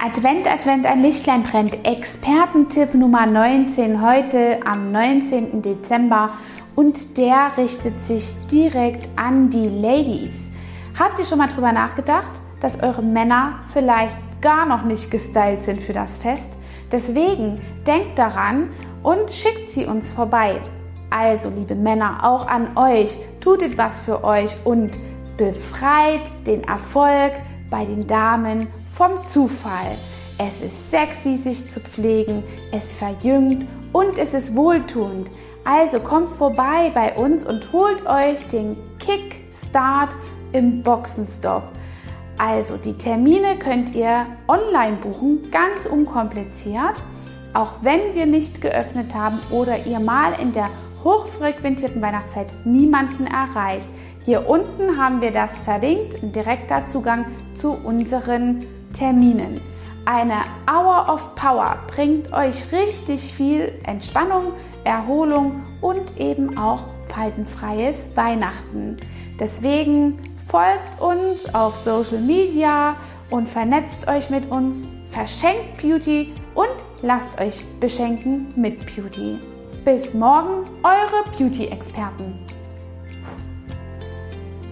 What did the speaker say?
Advent, Advent, ein Lichtlein brennt. Expertentipp Nummer 19 heute am 19. Dezember und der richtet sich direkt an die Ladies. Habt ihr schon mal drüber nachgedacht, dass eure Männer vielleicht gar noch nicht gestylt sind für das Fest? Deswegen denkt daran und schickt sie uns vorbei. Also, liebe Männer, auch an euch, tut etwas für euch und befreit den Erfolg bei den Damen vom Zufall. Es ist sexy, sich zu pflegen, es verjüngt und es ist wohltuend. Also kommt vorbei bei uns und holt euch den Kickstart im Boxenstopp. Also die Termine könnt ihr online buchen, ganz unkompliziert, auch wenn wir nicht geöffnet haben oder ihr mal in der hochfrequentierten Weihnachtszeit niemanden erreicht. Hier unten haben wir das verlinkt, ein direkter Zugang zu unseren Terminen. Eine Hour of Power bringt euch richtig viel Entspannung, Erholung und eben auch faltenfreies Weihnachten. Deswegen folgt uns auf Social Media und vernetzt euch mit uns, verschenkt Beauty und lasst euch beschenken mit Beauty. Bis morgen, eure Beauty-Experten.